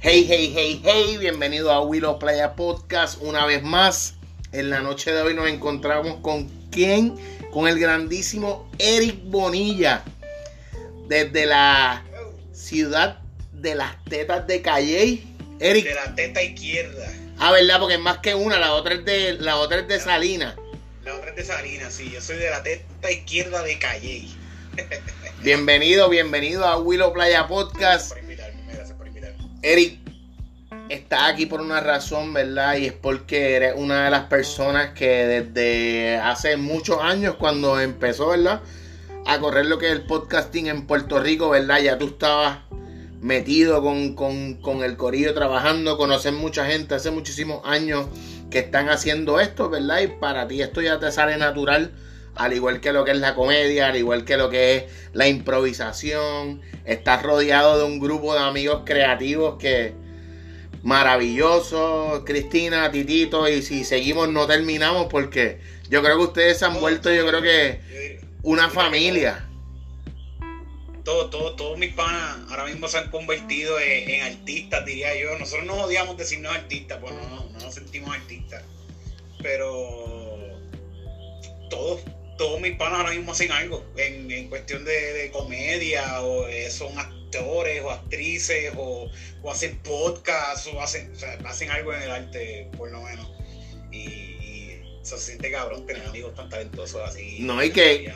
Hey, hey, hey, hey, bienvenido a Willow Playa Podcast una vez más. En la noche de hoy nos encontramos con quién? Con el grandísimo Eric Bonilla, desde la ciudad de las tetas de Calle. Eric. De la teta izquierda. Ah, ¿verdad? Porque es más que una, la otra es de, la otra es de Salina. La otra es de Salina, sí. Yo soy de la teta izquierda de Calle. bienvenido, bienvenido a Willow Playa Podcast. Eric, está aquí por una razón, ¿verdad? Y es porque eres una de las personas que desde hace muchos años, cuando empezó, ¿verdad? A correr lo que es el podcasting en Puerto Rico, ¿verdad? Ya tú estabas metido con, el corillo trabajando, conocer mucha gente hace muchísimos años que están haciendo esto, ¿verdad? Y para ti esto ya te sale natural, al igual que lo que es la comedia, al igual que lo que es la improvisación. Estás rodeado de un grupo de amigos creativos que maravilloso, Cristina, Titito, y si seguimos no terminamos porque yo creo que ustedes se han vuelto, yo creo que una familia todos todo, todos mis panas ahora mismo se han convertido en, artistas, diría yo. Nosotros nos odiamos decirnos artistas, pues no, no, nos sentimos artistas. Pero todos, todos mis panas ahora mismo hacen algo en, cuestión de, comedia, o eh, son actores o actrices, o, hacen podcast, o hacen, hacen algo en el arte, por lo menos. Y, se siente cabrón tener amigos tan talentosos así. No, hay que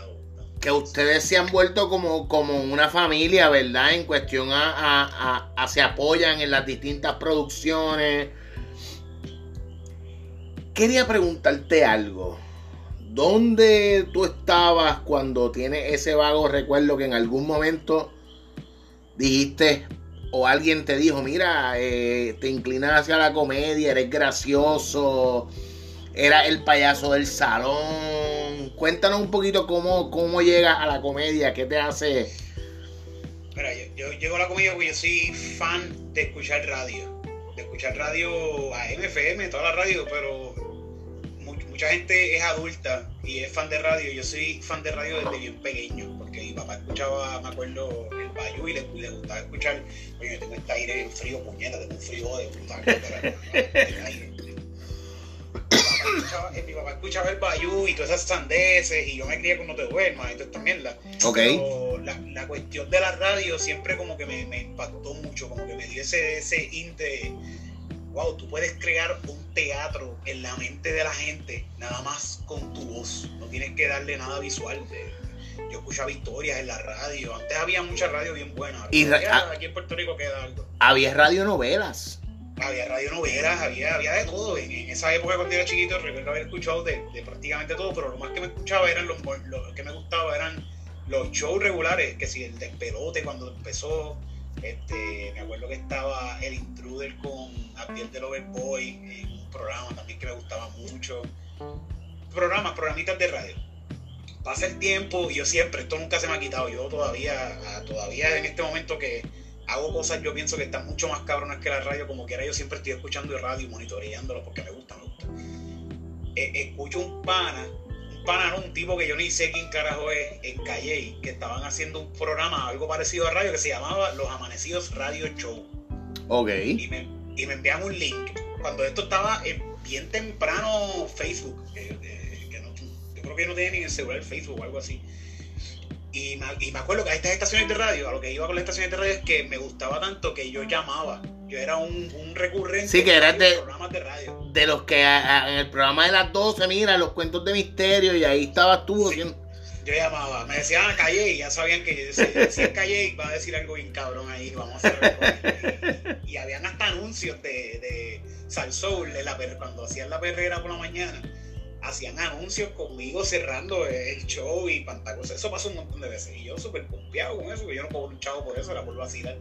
que ustedes se han vuelto como, como una familia, ¿verdad? En cuestión a, a, se apoyan en las distintas producciones. Quería preguntarte algo. ¿Dónde tú estabas cuando tienes ese vago recuerdo que en algún momento dijiste o alguien te dijo, mira, eh, te inclinas hacia la comedia, eres gracioso, era el payaso del salón. Cuéntanos un poquito cómo, cómo llegas a la comedia, qué te hace. Mira, yo, llego a la comedia porque yo soy fan de escuchar radio. De escuchar radio a MFM, toda la radio, pero mucha gente es adulta y es fan de radio. Yo soy fan de radio desde bien pequeño, porque mi papá escuchaba, me acuerdo, el Bayou y le, gustaba escuchar. Oye, tengo este aire frío, puñeta, tengo un frío de brutal. Eh, mi papá escuchaba el Bayou y todas esas sandeces y yo me crié con No Te Duermas y toda esta mierda. Pero la, la, cuestión de la radio siempre como que me, me impactó mucho, como que me dio ese, ese inte wow, tú puedes crear un teatro en la mente de la gente nada más con tu voz, no tienes que darle nada visual. yo escuchaba historias en la radio, antes había mucha radio bien buena, y aquí en Puerto Rico queda algo. Había radionovelas había radionovelas, había, había de todo. En, esa época cuando era chiquito recuerdo haber escuchado de, prácticamente todo, pero lo más que me escuchaba eran los, lo que me gustaba eran los shows regulares, que si el despelote cuando empezó, este, me acuerdo que estaba el intruder con Abdiel del Overboy en un programa también que me gustaba mucho. Programas, programitas de radio. Pasa el tiempo y yo siempre, esto nunca se me ha quitado. Yo todavía, todavía en este momento que hago cosas, yo pienso que están mucho más cabronas que la radio, como quiera, yo siempre estoy escuchando el radio y monitoreándolo porque me gusta, me gusta. Eh, escucho un pana, un pana, un tipo que yo ni sé quién carajo es, en Calle, que estaban haciendo un programa, algo parecido a radio, que se llamaba Los Amanecidos Radio Show. Ok. Y me, y me enviaban un link. Cuando esto estaba bien temprano Facebook, que, yo creo que no tenía ni el celular Facebook o algo así y me, acuerdo que a estas estaciones de radio, a lo que iba con las estaciones de radio es que me gustaba tanto que yo llamaba. Yo era un, un recurrente sí, que eras de, programas de radio. De los que en el programa de las 12, mira, los cuentos de misterio, y ahí estabas tú. Yo llamaba, me decían ah, calle y ya sabían que si decía calle iba a decir algo bien cabrón ahí, vamos a hacer. Y, habían hasta anuncios de, de Salsoul, de la, cuando hacían la perrera por la mañana hacían anuncios conmigo cerrando el show y pantacos. Eso pasó un montón de veces. Y yo súper confiado con eso, que yo no cobro un chavo por eso, era por vacilar.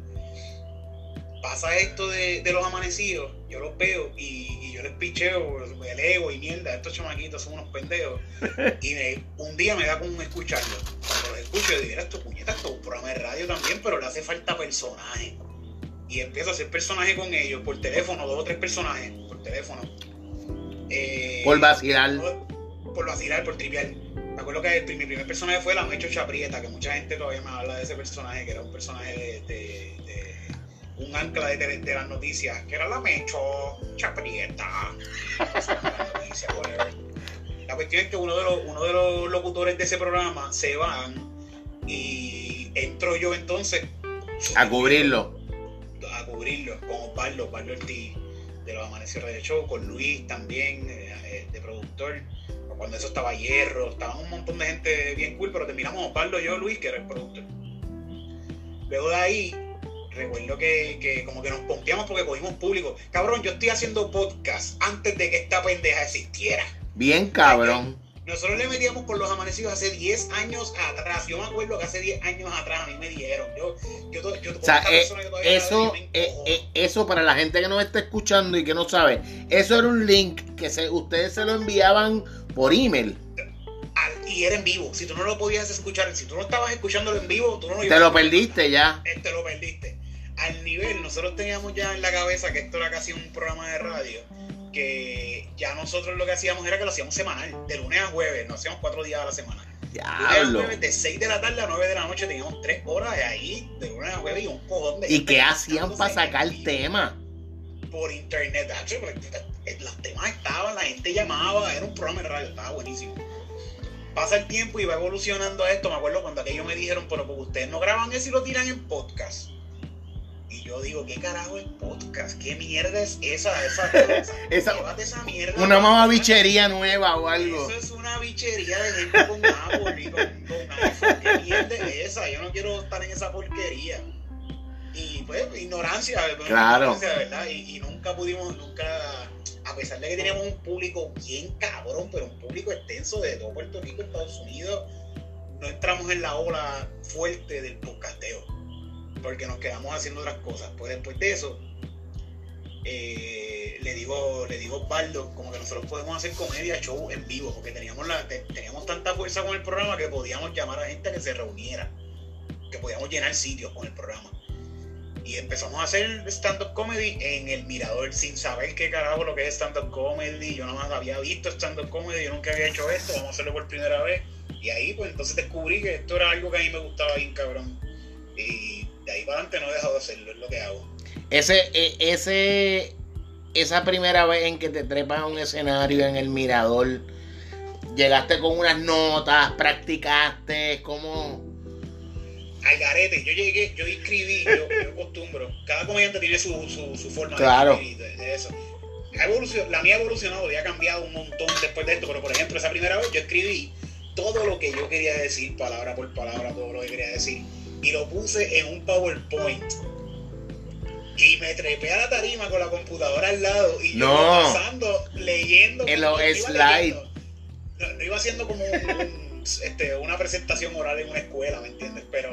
Pasa esto de, los amanecidos, yo los veo y, yo les picheo el ego y mierda, estos chamaquitos son unos pendejos. Y un día me da con escucharlo. Cuando los escucho, yo digo, esto puñeta, esto es un programa de radio también, pero le hace falta personaje. Y empiezo a hacer personaje con ellos por teléfono, dos o tres personajes por teléfono eh, por vacilar. Por, vacilar, por trivial. Me acuerdo que mi primer personaje fue la Mecho Chaprieta, que mucha gente todavía me habla de ese personaje, que era un personaje de, un ancla de, de las noticias, que era la Mecho, Chaprieta. La cuestión es que uno de, los, uno de los locutores de ese programa se van y entro yo entonces A cubrirlo. a cubrirlo con Osvaldo, Osvaldo Ortiz de los Amaneceres de Show, con Luis también eh, eh, de productor. Cuando eso estaba Hierro, estaban un montón de gente bien cool, pero terminamos Osvaldo, yo, Luis, que era el productor. Luego de ahí, recuerdo que, que como que nos pompeamos porque cogimos público. Cabrón, yo estoy haciendo podcast antes de que esta pendeja existiera. Bien cabrón. Nosotros le metíamos por los amanecidos hace 10 años atrás. Yo me acuerdo que hace 10 años atrás a mí me dijeron. Yo, yo, to- yo, O sea, eh, eso, eh, eh, eso para la gente que nos está escuchando y que no sabe, eso era un link que se, ustedes se lo enviaban por email. Y era en vivo. Si tú no lo podías escuchar, si tú no estabas escuchándolo en vivo, tú no lo Te lo perdiste ya. Te lo perdiste. Al nivel, nosotros teníamos ya en la cabeza que esto era casi un programa de radio, que ya nosotros lo que hacíamos era que lo hacíamos semanal, de lunes a jueves, nos hacíamos cuatro días a la semana. Diablo. de 6 de la tarde a 9 de la noche, teníamos tres horas de ahí, de lunes a jueves, y un cojón de ¿Y qué hacían para sacar vivo tema? Por internet, porque, eh, los temas estaban, la gente llamaba, era un programa de radio, estaba buenísimo. Pasa el tiempo y va evolucionando esto. Me acuerdo cuando aquellos me dijeron, pero porque ustedes no graban eso y lo tiran en podcast. Y yo digo, ¿qué carajo es podcast? ¿Qué mierda es esa? Esa, esa, mierda. Una para- mamabichería nueva o algo. Eso es una bichería de gente con Apple y con, con iPhone. ¿Qué mierda es esa? Yo no quiero estar en esa porquería. Y pues, ignorancia, pues, Claro. ignorancia, ¿verdad? Y, y nunca pudimos, nunca, a pesar de que teníamos un público bien cabrón, pero un público extenso de todo Puerto Rico, Estados Unidos, no entramos en la ola fuerte del podcasteo, porque nos quedamos haciendo otras cosas. Pues después de eso, eh, le digo, le digo a Osvaldo, como que nosotros podemos hacer comedia show en vivo, porque teníamos la, te- teníamos tanta fuerza con el programa que podíamos llamar a gente que se reuniera, que podíamos llenar sitios con el programa. Y empezamos a hacer stand-up comedy en el mirador, sin saber qué carajo lo que es stand-up comedy. Yo nada más había visto stand-up comedy, yo nunca había hecho esto, vamos a hacerlo por primera vez. Y ahí pues entonces descubrí que esto era algo que a mí me gustaba bien cabrón. Y de ahí para adelante no he dejado de hacerlo, es lo que hago. Ese, e- ese, esa primera vez en que te trepas a un escenario en el mirador, llegaste con unas notas, practicaste, ¿cómo? al garete. Yo llegué, yo escribí, yo, yo acostumbro. Cada comediante tiene su, su, su forma Claro. de escribir de, de eso. La mía ha evolucionado y ha cambiado un montón después de esto, pero por ejemplo, esa primera vez yo escribí todo lo que yo quería decir, palabra por palabra, todo lo que quería decir, y lo puse en un PowerPoint. Y me trepé a la tarima con la computadora al lado y yo No. iba pasando, leyendo. En los yo slides. No, iba haciendo como un- un- este, una presentación oral en una escuela, ¿me entiendes? Pero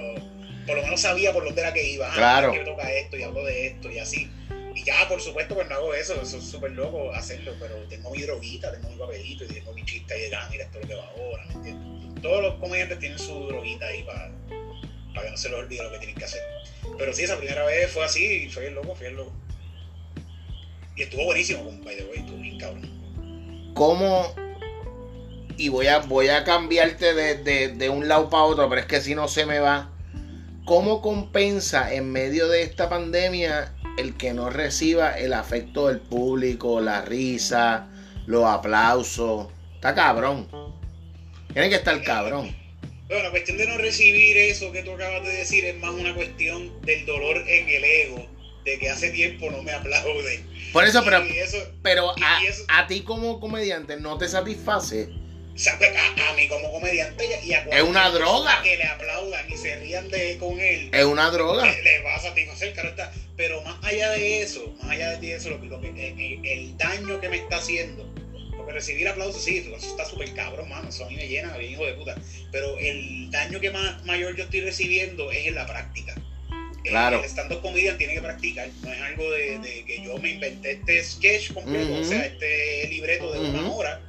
por lo menos sabía por dónde era que iba. Ah, Claro. Que toca esto y hablo de esto y así. Y ya, por supuesto, pues no hago eso. Eso es súper loco hacerlo. Pero tengo mi droguita, tengo mi papelito y tengo mi chiste ahí de ah, mira, esto es lo que va ahora, ¿me entiendes? Todos los comediantes tienen su droguita ahí para, no se les olvide lo que tienen que hacer. Pero sí, esa primera vez fue así fue el loco, fue el loco. Y estuvo buenísimo, con by the way, bien cabrón. ¿Cómo? Y voy a, voy a cambiarte de, de- de un lado para otro, pero es que si no se me va. ¿Cómo compensa en medio de esta pandemia el que no reciba el afecto del público, la risa, los aplausos? Está cabrón. Tiene que estar cabrón. Bueno, la cuestión de no recibir eso que tú acabas de decir es más una cuestión del dolor en el ego, de que hace tiempo no me aplauden. Por eso, pero, eso, pero y- a, eso- a ti como comediante no te satisface. sabe, a, a mí como comediante y a Es una droga. que le aplaudan y se rían de con él, Es una droga. le, le va a satisfacer, claro está. Pero más allá de eso, más allá de eso, lo, lo que, el, el daño que me está haciendo, porque recibir aplausos, sí, eso está súper cabrón, mano, eso a mí me llena, bien hijo de puta. Pero el daño que más mayor yo estoy recibiendo es en la práctica. El- Claro. El stand-up comedian tiene que practicar, no es algo de, de que yo me inventé este sketch completo, Ujú. o sea, este libreto de una hora,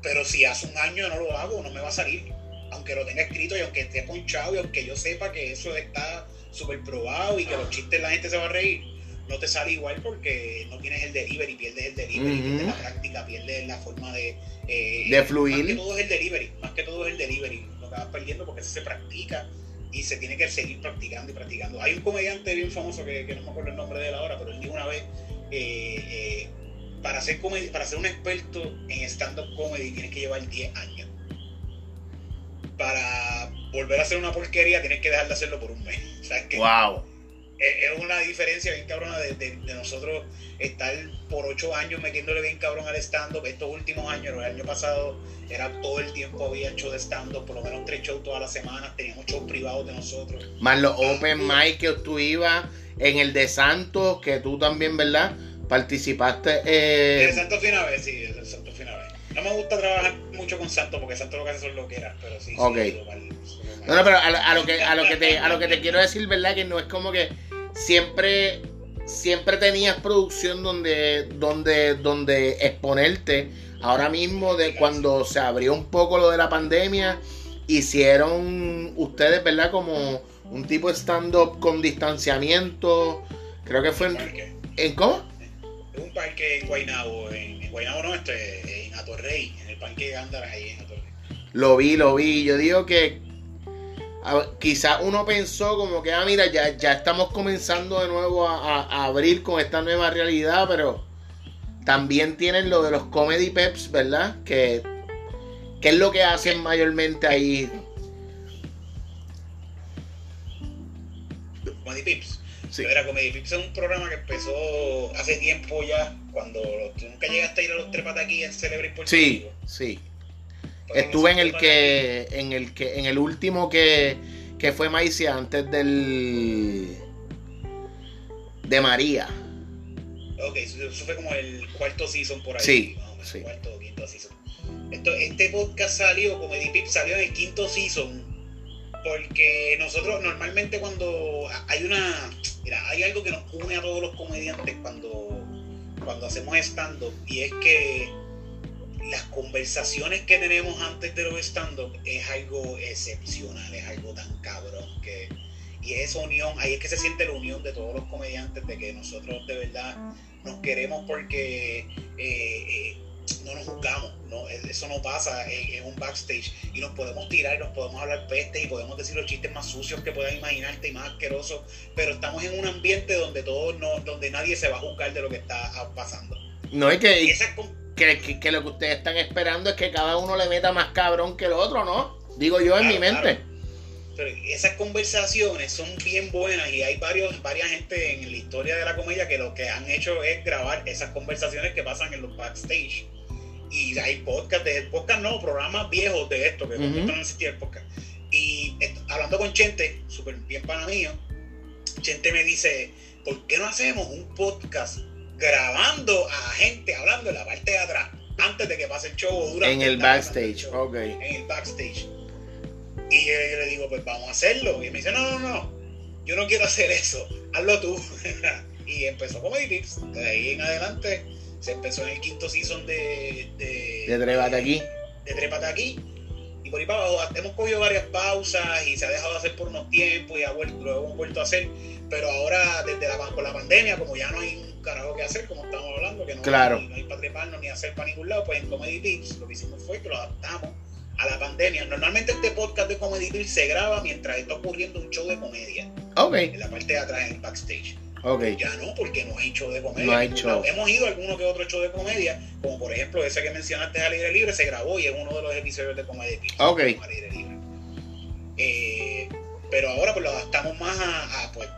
pero si hace un año no lo hago, no me va a salir. Aunque lo tenga escrito y aunque esté ponchado y aunque yo sepa que eso está súper probado y que los chistes la gente se va a reír, no te sale igual porque no tienes el delivery, pierdes el delivery, pierdes la práctica, pierdes la forma de... eh, De fluir. Más que todo es el delivery, más que todo es el delivery. Lo que vas perdiendo porque eso se practica y se tiene que seguir practicando y practicando. Hay un comediante bien famoso que, que no me acuerdo el nombre de él ahora, pero él dijo una vez, eh, eh, para, ser para ser un experto en stand-up comedy tienes que llevar 10 años. Para volver a hacer una porquería tienes que dejar de hacerlo por un mes. wow es una diferencia bien cabrona de, de, nosotros estar por ocho años metiéndole bien cabrón al stand-up. Estos últimos años, el año pasado, era todo el tiempo había show de stand-up, por lo menos tres shows todas las semanas, teníamos shows privados de nosotros. Más los open mic que tú ibas en el de Santos, que tú también, ¿verdad? Participaste. Eh... El Santos Finave, sí, el Santos Finave. No me gusta trabajar mucho con Santos porque Santos lo que hace son lo que era, pero sí. Ok. no, no, pero a, lo que, a, lo que te, a lo que te quiero decir, ¿verdad? Que no es como que siempre, siempre tenías producción donde, donde, donde exponerte. Ahora mismo, de cuando se abrió un poco lo de la pandemia, hicieron ustedes, ¿verdad? Como un tipo de stand-up con distanciamiento. Creo que fue en. ¿En cómo? En un parque en Guaynabo, en, Guaynabo no, este, en Atorrey, en el parque de Ándaras ahí en Atorrey. Lo vi, lo vi. Yo digo que quizás uno pensó como que, ah, mira, ya, ya estamos comenzando de nuevo a, abrir con esta nueva realidad, pero también tienen lo de los comedy peps, ¿verdad? Que, ¿Qué es lo que hacen mayormente ahí? Comedy Pips. Sí. Era Comedy Pips es un programa que empezó hace tiempo ya, cuando nunca llegaste a ir a los trepas aquí en Celebrate por Sí, sí. Estuve en el que, en el que, en el último que, que fue Maicia antes del de María. Ok, eso, fue como el cuarto season por ahí. Sí, sí. Cuarto quinto season. Esto, este podcast salió, como Pip salió en el quinto season. Porque nosotros normalmente cuando hay una. Mira, hay algo que nos une a todos los comediantes cuando, cuando hacemos stand-up. Y es que las conversaciones que tenemos antes de los stand-up es algo excepcional, es algo tan cabrón que... Y esa unión, ahí es que se siente la unión de todos los comediantes, de que nosotros de verdad nos queremos porque eh, eh, no nos juzgamos, no, eso no pasa en, un backstage y nos podemos tirar, nos podemos hablar peste y podemos decir los chistes más sucios que puedas imaginarte y más asquerosos, pero estamos en un ambiente donde todos no, donde nadie se va a juzgar de lo que está pasando. No, hay que... esa, que, lo que ustedes están esperando es que cada uno le meta más cabrón que el otro, ¿no? Digo yo en mi mente. Pero esas conversaciones son bien buenas y hay varios, varias gente en la historia de la comedia que lo que han hecho es grabar esas conversaciones que pasan en los backstage. Y hay podcast, de, podcast no, programas viejos de esto, que no existía el podcast. Y hablando con Chente, súper bien para mío, Chente me dice, ¿por qué no hacemos un podcast grabando a gente hablando en la parte de atrás antes de que pase el show o durante en el, backstage, ok. En el backstage. Y yo, le digo, pues vamos a hacerlo. Y me dice, no, no, no, yo no quiero hacer eso, hazlo tú. y empezó Comedy Tips. De ahí en adelante se empezó en el quinto season de. De, de Trépate aquí. De Trépate aquí. Y por ahí para abajo hemos cogido varias pausas y se ha dejado de hacer por unos tiempos y ha vuelto, lo hemos vuelto a hacer. Pero ahora, desde la, con la pandemia, como ya no hay carajo que hacer, como estamos hablando, que no, hay, no hay para treparnos ni hacer para ningún lado, pues en Comedy Tips lo que hicimos fue que lo adaptamos a la pandemia. Normalmente este podcast de Comedy Tips se graba mientras está ocurriendo un show de comedia. En la parte de atrás, en el backstage. Okay. Ya no, porque no hay show de comedia. Hemos ido a alguno que otro show de comedia, como por ejemplo ese que mencionaste al aire libre, se grabó y es uno de los episodios de Comedy Tips. Okay. Eh, pero ahora pues lo adaptamos más a, a pues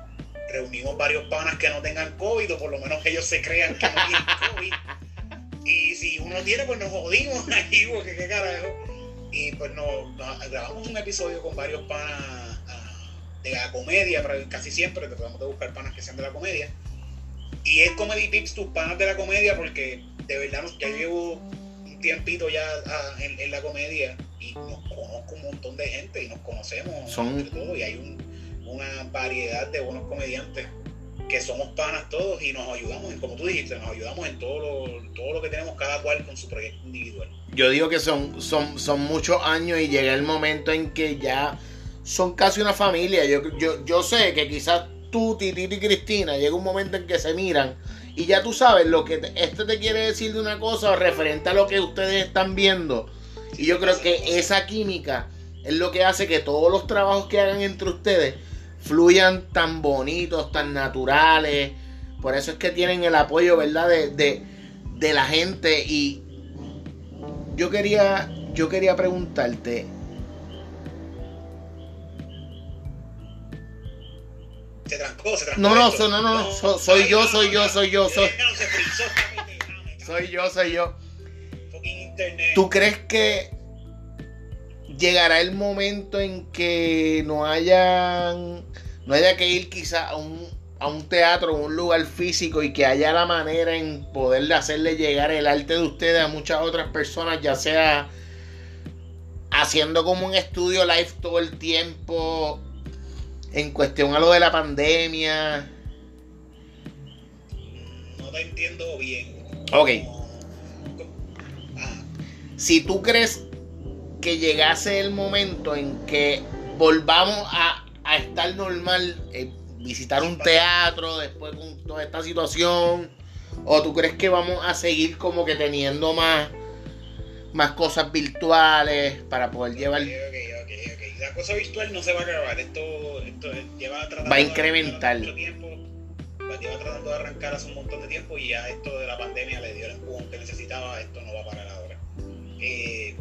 reunimos varios panas que no tengan COVID, o por lo menos que ellos se crean que no tienen COVID. Y si uno tiene, pues nos jodimos ahí, porque qué carajo. Y pues nos, grabamos un episodio con varios panas ah, de la comedia, pero casi siempre tratamos de buscar panas que sean de la comedia. Y es Comedy Tips, tus panas de la comedia, porque de verdad ya llevo un tiempito ya ah, en, la comedia y nos conozco un montón de gente y nos conocemos Son... todo y hay un una variedad de buenos comediantes que somos panas todos y nos ayudamos, como tú dijiste, nos ayudamos en todo lo, todo lo que tenemos cada cual con su proyecto individual. Yo digo que son, son, son muchos años y llega el momento en que ya son casi una familia. Yo, yo, yo sé que quizás tú, Titito y Cristina, llega un momento en que se miran y ya tú sabes lo que este te quiere decir de una cosa referente a lo que ustedes están viendo. y yo creo que esa química es lo que hace que todos los trabajos que hagan entre ustedes fluyan tan bonitos, tan naturales. Por eso es que tienen el apoyo, ¿verdad? De, de la gente. Y yo quería, yo quería preguntarte. Se trancó, se trancó. No, no, no, no, no, so- soy yo, soy yo, soy yo, soy- Soy yo, soy yo. Fucking internet. ¿Tú crees que llegará el momento en que no hayan no haya que ir quizá a un, a un teatro, a un lugar físico y que haya la manera en poder hacerle llegar el arte de ustedes a muchas otras personas, ya sea haciendo como un estudio live todo el tiempo en cuestión a lo de la pandemia? No te entiendo bien. Ok. Ah, si tú crees que llegase el momento en que volvamos a, a estar normal, eh, visitar un teatro después con toda esta situación, o tú crees que vamos a seguir como que teniendo más, más cosas virtuales para poder llevar... Ok, ok, ok, ok. La cosa virtual no se va a acabar. Esto, esto lleva tratando Va a incrementar. mucho tiempo. Va- Lleva tratando de arrancar hace un montón de tiempo y ya esto de la pandemia le dio el empujón que necesitaba. Esto no va a parar ahora. Eh,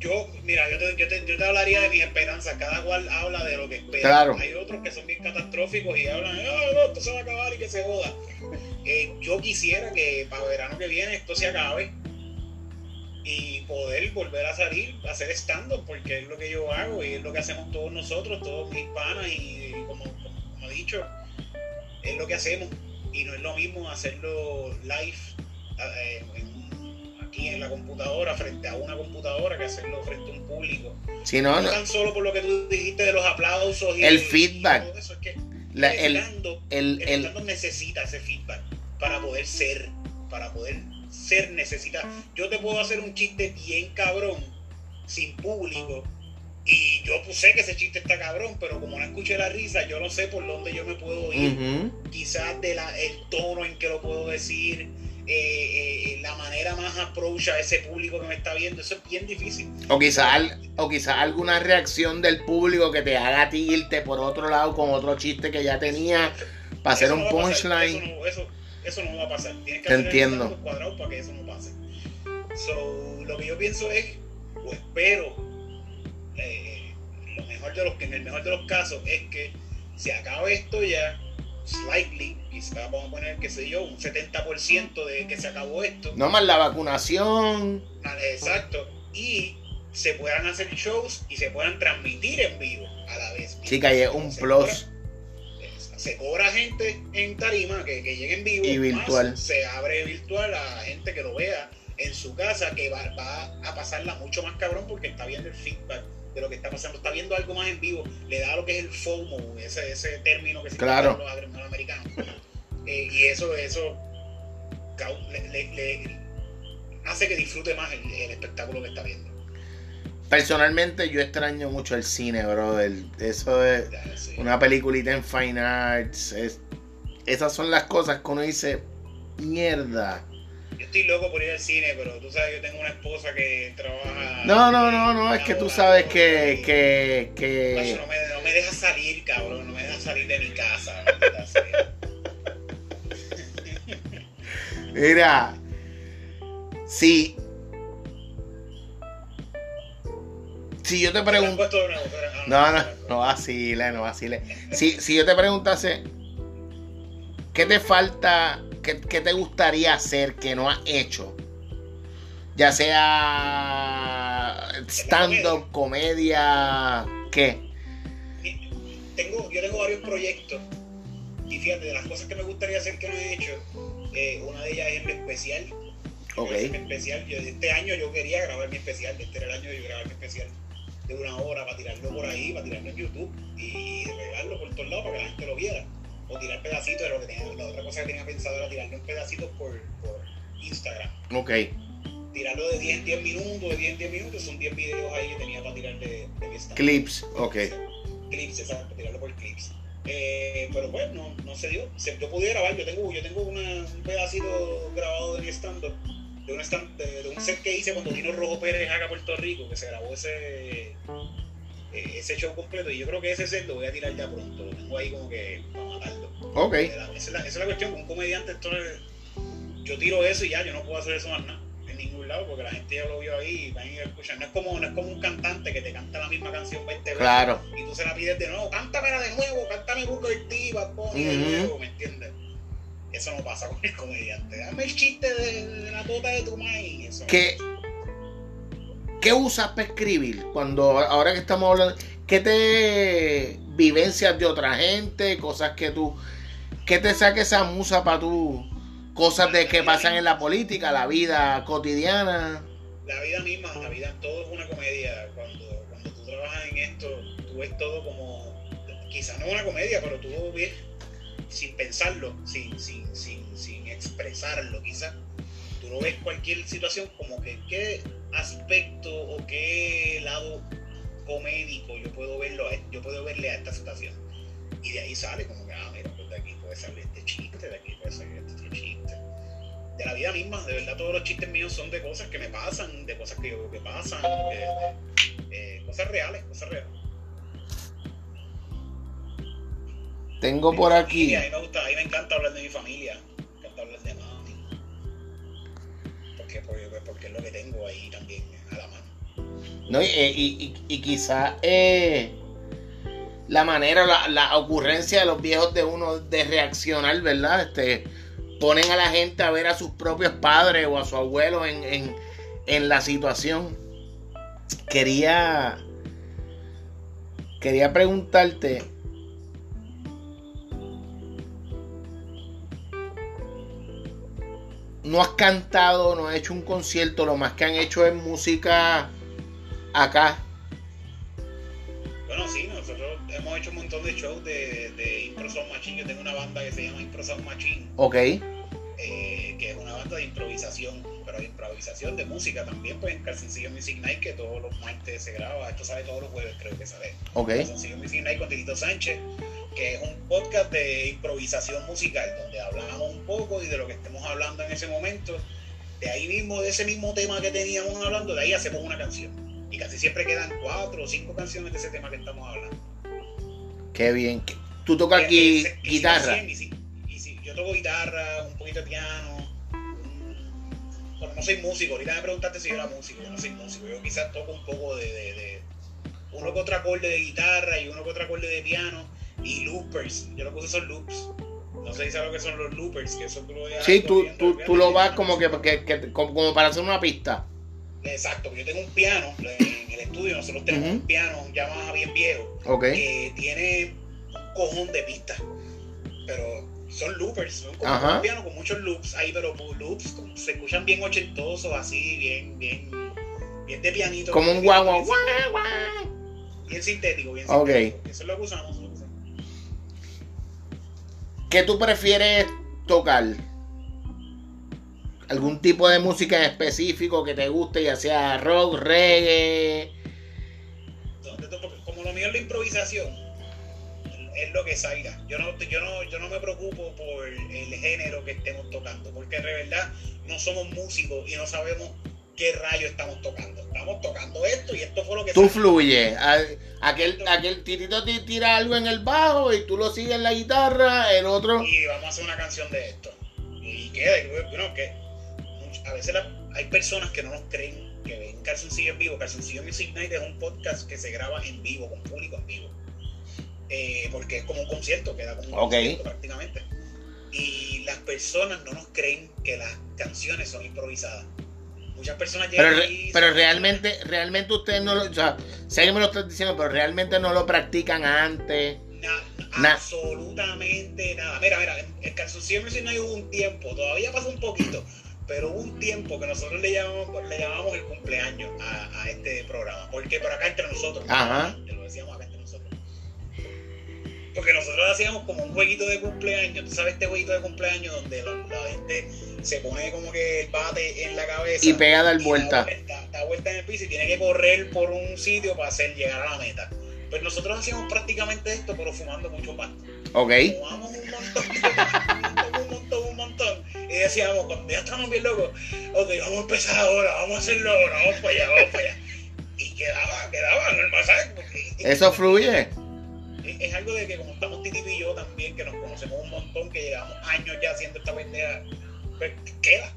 yo, mira, yo te, yo, te, yo te hablaría de mis esperanzas. Cada cual habla de lo que espera. Claro. Hay otros que son bien catastróficos y hablan, ah, no, esto se va a acabar y que se joda. Eh, yo quisiera que para verano que viene esto se acabe y poder volver a salir, a hacer stand-up, porque es lo que yo hago y es lo que hacemos todos nosotros, todos mis panas, y, como, como, como he dicho, es lo que hacemos. Y no es lo mismo hacerlo live eh, en- aquí en la computadora, frente a una computadora, que hacerlo frente a un público. Si no, No, no, tan solo por lo que tú dijiste de los aplausos y El feedback. todo eso, es que la- el, stand-up el, el el- necesita ese feedback para poder ser, para poder ser necesita. Yo te puedo hacer un chiste bien cabrón, sin público, y yo pues, sé que ese chiste está cabrón, pero como no escuché la risa, yo no sé por dónde yo me puedo ir. Ujú. Quizás de la, el tono en que lo puedo decir, eh, eh, la manera más approach a ese público que me está viendo, eso es bien difícil. O quizás o quizás alguna reacción del público que te haga a ti irte por otro lado con otro chiste que ya tenía para hacer un no punchline. Eso no, eso, eso no va a pasar. Tienes que Te hacer entiendo. cuadrado para que eso no pase. So, lo que yo pienso es, o espero, eh, lo mejor de los, en el mejor de los casos es que se acabe esto ya, slightly, quizás vamos a poner, qué sé yo, un 70% de que se acabó esto. No más la vacunación. Exacto. Y se puedan hacer shows y se puedan transmitir en vivo a la vez. Chica, y es un Se plus. cobra- se cobra gente en tarima que, que llegue en vivo Y virtual. más se abre virtual a gente que lo vea en su casa que va, va a pasarla mucho más cabrón porque está viendo el feedback de lo que está pasando está viendo algo más en vivo le da lo que es el FOMO ese, ese término que se Claro. los americanos Eh, y eso eso le, le- le hace que disfrute más el, el espectáculo que está viendo Personalmente yo extraño mucho el cine, brother. Eso es Ya, sí. una peliculita en Fine Arts. es- esas son las cosas que uno dice, mierda. Yo estoy loco por ir al cine, pero tú sabes, yo tengo una esposa que trabaja. No, no, no, no, es que tú sabes que, que, que... no, me, no me deja salir, cabrón, no me deja salir de mi casa. Mira, si... Si yo te pregunto... ah, No, no, no vacile, no vacile. Si, si yo te preguntase, ¿qué te falta, qué, qué te gustaría hacer que no has hecho? Ya sea stand-up, comedia, ¿qué? Tengo, yo tengo varios proyectos y fíjate, de las cosas que me gustaría hacer que no he hecho, eh, una de ellas es mi especial. Yo Ok. quiero hacer mi especial. Yo, este año yo quería grabar mi especial, este era el año de yo grabar mi especial de una hora para tirarlo por ahí, para tirarlo en YouTube y regarlo por todos lados para que la gente lo viera. O tirar pedacitos de lo que tenía, la otra cosa que tenía pensado era tirarlo en pedacitos por, por Instagram. Ok, Tirarlo de 10 en 10 minutos, de 10 en 10 minutos, son 10 videos ahí que tenía para tirar de, de mi stand. clips, ok. Clips, exacto, tirarlo por clips. Eh, pero bueno, no, no se dio. Se- yo pude grabar, yo tengo, yo tengo una- un pedacito grabado de mi stand-up de un, stand- de, de un set que hice cuando vino Rojo Pérez acá a Puerto Rico, que se grabó ese, eh, ese show completo. Y yo creo que ese set lo voy a tirar ya pronto. Lo tengo ahí como que para matarlo. Ok. Esa es la, esa es la cuestión, un comediante esto es- yo tiro eso y ya, yo no puedo hacer eso más nada en ningún lado porque la gente ya lo vio ahí y van a ir a escuchar. No es como, no es como un cantante que te canta la misma canción 20 veces Claro. y tú se la pides de nuevo, cántamela de nuevo, cántame Booker T, Bad Bunny de nuevo, ¿me entiendes? Eso no pasa con el comediante. Dame el chiste de, de la tota de tu maíz. Eso no ¿Qué, ¿Qué usas para escribir? Cuando ahora que estamos hablando, ¿qué te vivencias de otra gente? Cosas que tú, ¿qué te saca esa musa para tú? Cosas de que pasan en la política, la vida cotidiana. la vida misma, la vida todo es una comedia. Cuando, cuando tú trabajas en esto, tú ves todo como, quizás no una comedia, pero tú ves sin pensarlo, sin, sin, sin, sin expresarlo, quizás. Tú lo ves cualquier situación como que qué aspecto o qué lado comédico yo puedo verlo, yo puedo verle a esta situación. Y de ahí sale como que, ah, mira, pues de aquí puede salir este chiste, de aquí puede salir este otro chiste de la vida misma, de verdad todos los chistes míos son de cosas que me pasan, de cosas que yo veo que pasan, de- eh, cosas reales, cosas reales. Tengo por aquí. A mí me gusta, a mí me encanta hablar de mi familia, me encanta hablar de. Porque, es lo que tengo ahí también a la mano. ¿no? Y, eh, y- y quizás eh, la manera, la, la ocurrencia de los viejos de uno de reaccionar, ¿verdad? Este, ponen a la gente a ver a sus propios padres o a su abuelo en, en, en la situación. Quería, quería preguntarte. No has cantado, no has hecho un concierto, lo más que han hecho es música acá. Bueno, sí, nosotros hemos hecho un montón de shows de, de Impro Sound Machine. Yo tengo una banda que se llama Impro Sound Machine. Ok, eh, que es una banda de improvisación, de improvisación de música también, pues en Calzoncillo Music Night, que todos los martes se graba, esto sale todos los jueves, creo que sale. ok. Calzoncillo Music Night con Titito Sánchez, que es un podcast de improvisación musical, donde hablamos un poco y de lo que estemos hablando en ese momento, de ahí mismo, de ese mismo tema que teníamos hablando, de ahí hacemos una canción. Y casi siempre quedan cuatro o cinco canciones de ese tema que estamos hablando. Qué bien. Tú tocas aquí guitarra. hicimos 100, y sí- y sí, yo toco guitarra, un poquito de piano. No soy músico. Ahorita me preguntaste si yo era músico. Yo no soy músico. Yo quizás toco un poco de, de- de- uno que otro acorde de guitarra y uno que otro acorde de piano y loopers. Yo lo que uso son loops. No sé si sabes lo que son los loopers, que eso tú lo dejas Sí, tú, tú, tú lo vas como que, que- que- como, para hacer una pista. Exacto, porque yo tengo un piano en el estudio. Nosotros tenemos un piano, un Yamaha bien viejo. Que tiene un cojón de pistas. Pero son loopers, son como Ajá. un piano con muchos loops ahí, pero loops como- se escuchan bien ochentosos, así, bien, bien, bien de pianito. Como un guau, guau. bien sintético, bien sintético. Eso es lo que usamos. eso es lo que usamos. ¿Qué tú prefieres tocar? ¿Algún tipo de música en específico que te guste, ya sea rock, reggae? Como lo mío es la improvisación, es lo que salga. Yo no, yo no, yo no me preocupo por el género que estemos tocando, porque de verdad no somos músicos y no sabemos qué rayo estamos tocando. Estamos tocando esto y esto fue lo que Tú fluyes. Aquel, aquel titito te tira algo en el bajo y tú lo sigues en la guitarra, el otro. y vamos a hacer una canción de esto. Y queda, y bueno, que a veces la- hay personas que no nos creen que ven Calzoncillo en vivo. Calzoncillo Music Night es un podcast que se graba en vivo, con público en vivo. Eh, porque es como un concierto, queda como un concierto prácticamente. Y las personas no nos creen que las canciones son improvisadas. Muchas personas Pero, llegan pero son- realmente, realmente ustedes no lo. O sea, sé que me lo estás diciendo, pero realmente no lo practican antes. Na- Na- absolutamente nada. Mira, mira, en Calzoncillo Music Night hubo un tiempo, todavía pasa un poquito, pero hubo un tiempo que nosotros le llamamos, le llamamos el cumpleaños a, a este programa. Porque por acá entre nosotros, Ajá. te lo decíamos acá. Porque nosotros hacíamos como un jueguito de cumpleaños, tú sabes este jueguito de cumpleaños donde la, la gente se pone como que el bate en la cabeza Y pega dar vuelta. Da vuelta, da vuelta en el piso y tiene que correr por un sitio para hacer llegar a la meta. Pues nosotros hacíamos prácticamente esto, pero fumando mucho pasto. Ok. Fumamos un montón, un montón, un montón, un montón. Y decíamos, cuando ya estábamos bien locos, ok, vamos a empezar ahora, vamos a hacerlo ahora, vamos para allá, vamos para allá. Y quedaba, quedaba normal, ¿sabes? Eso fluye. Es, algo de que como estamos Titi y yo también, que nos conocemos un montón, que llevamos años ya haciendo esta pendeja, pues queda,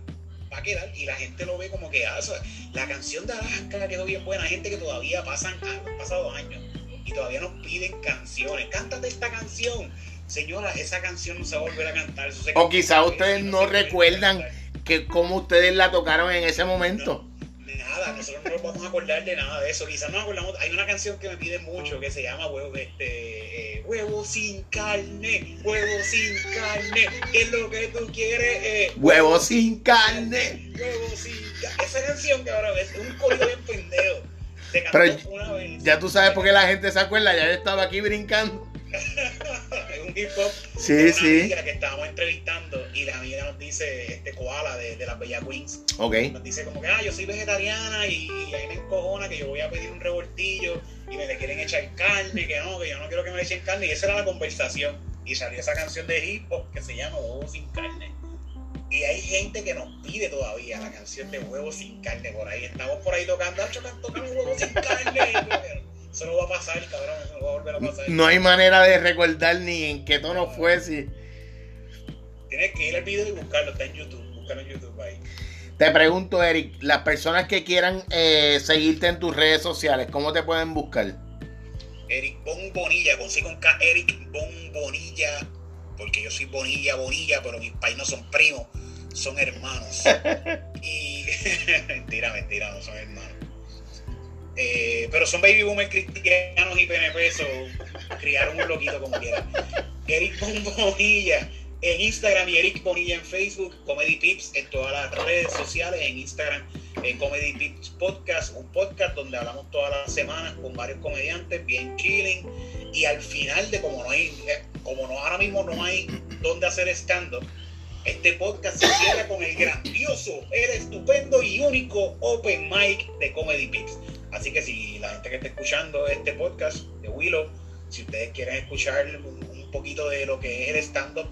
va a quedar. Y la gente lo ve como que, ah, o sea, la canción de Alaska quedó bien buena. Gente que todavía pasan, han pasado años y todavía nos piden canciones. Cántate esta canción. Señora, esa canción no se va a volver a cantar. O quizá ustedes no recuerdan que cómo ustedes la tocaron en ese momento. Nosotros no nos vamos a acordar de nada de eso. Quizás nos acordamos. Hay una canción que me piden mucho que se llama Huevo, este, eh, huevo sin carne, huevo sin carne. ¿Qué es lo que tú quieres? Eh, Huevo sin carne. Huevo sin carne. Esa canción que ahora es un corrido bien pendejo. Pero una vez. Ya tú sabes por qué la gente se acuerda, ya yo estaba aquí brincando. Hip hop. Sí, de una sí. amiga que estábamos entrevistando y la amiga nos dice, este koala de, de las Bella Queens. Ok. nos dice como que ah, yo soy vegetariana y, y ahí me encojona que yo voy a pedir un revoltillo y me le quieren echar carne, que no, que yo no quiero que me le echen carne. Y esa era la conversación. Y salió esa canción de hip hop que se llama Huevo sin carne. Y hay gente que nos pide todavía la canción de Huevo sin carne por ahí. Estamos por ahí tocando, "Acho, can- tócame Huevo sin carne. Eso no va a pasar, cabrón, eso no va a volver a pasar. No hay manera de recordar ni en qué tono fue. Si... Tienes que ir al video y buscarlo, está en YouTube, búscalo en YouTube ahí. Te pregunto, Eric, las personas que quieran eh, seguirte en tus redes sociales, ¿cómo te pueden buscar? Eric Bon Bonilla, consigo un K, Eric Bon Bonilla, porque yo soy Bonilla, Bonilla, pero mis pais no son primos, son hermanos. y mentira, mentira, no son hermanos. Eh, pero son baby boomers cristianos y PNP, so criaron un loquito como quieran. Eric Bon Bonilla en Instagram y Eric Bonilla en Facebook, Comedy Pips en todas las redes sociales, en Instagram en Comedy Pips Podcast, un podcast donde hablamos todas las semanas con varios comediantes, bien chilling, y al final de como no hay, eh, como no ahora mismo no hay donde hacer stand-up, este podcast se cierra con el grandioso, el estupendo y único Open Mic de Comedy Pips. Así que si la gente que está escuchando este podcast de Willow, si ustedes quieren escuchar un, poquito de lo que es el stand-up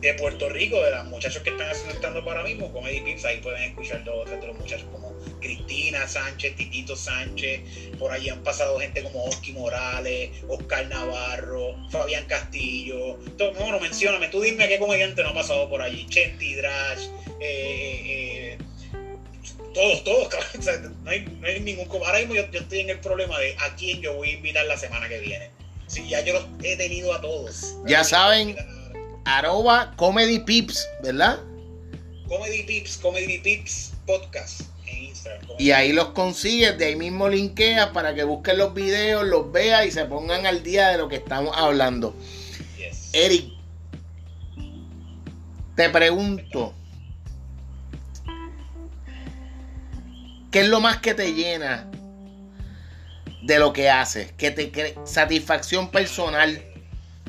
de Puerto Rico, de los muchachos que están haciendo stand-up ahora mismo, Comedy Pips, ahí pueden escuchar dos o de los muchachos como Cristina Sánchez, Titito Sánchez, por ahí han pasado gente como Oski Morales, Oscar Navarro, Fabián Castillo, todo, no, no, mencióname, tú dime qué comediante no ha pasado por allí, Chenti Drash, eh, eh, todos, todos, cabrón. O sea, no, hay, no hay ningún. Ahora mismo yo, yo estoy en el problema de a quién yo voy a invitar la semana que viene. Sí, ya yo los he tenido a todos. Ya saben. Arroba Comedy Pips, ¿verdad? Comedy Pips, Comedy Pips Podcast en Instagram. Y ahí los consigues, de ahí mismo linkeas para que busquen los videos, los veas y se pongan al día de lo que estamos hablando. Yes. Eric, te pregunto, ¿qué es lo más que te llena de lo que haces? ¿Qué te cre- satisfacción personal?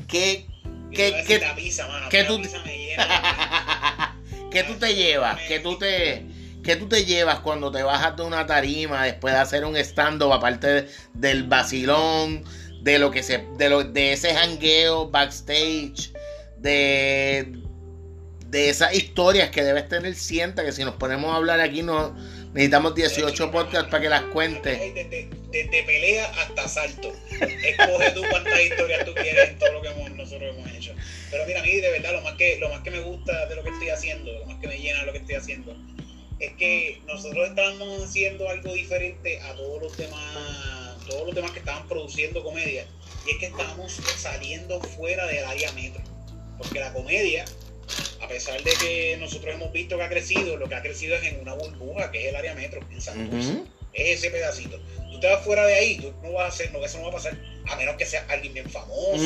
¿Qué, qué- la pizza, mano. qué La tú- pizza me llena. ¿Qué tú te llevas? ¿Qué tú te, qué tú te llevas cuando te bajas de una tarima después de hacer un stand-up, aparte de- del vacilón, de lo que se, de lo, de ese jangueo backstage, de, de esas historias que debes tener sienta que si nos ponemos a hablar aquí no necesitamos 18 podcasts para que las cuentes. Desde, desde pelea hasta salto. Escoge tú cuántas historias tú quieres en todo lo que hemos- nosotros hemos hecho. Pero mira, a mí de verdad lo más que lo más que me gusta de lo que estoy haciendo, lo más que me llena de lo que estoy haciendo, es que nosotros estamos haciendo algo diferente a todos los demás, todos los demás que estaban produciendo comedia. Y es que estamos saliendo fuera del área metro. Porque la comedia, a pesar de que nosotros hemos visto que ha crecido, lo que ha crecido es en una burbuja, que es el área metro, en Santurce Ujú. es ese pedacito. Tú te vas fuera de ahí, tú no vas a hacer, no, eso no va a pasar, a menos que sea alguien bien famoso,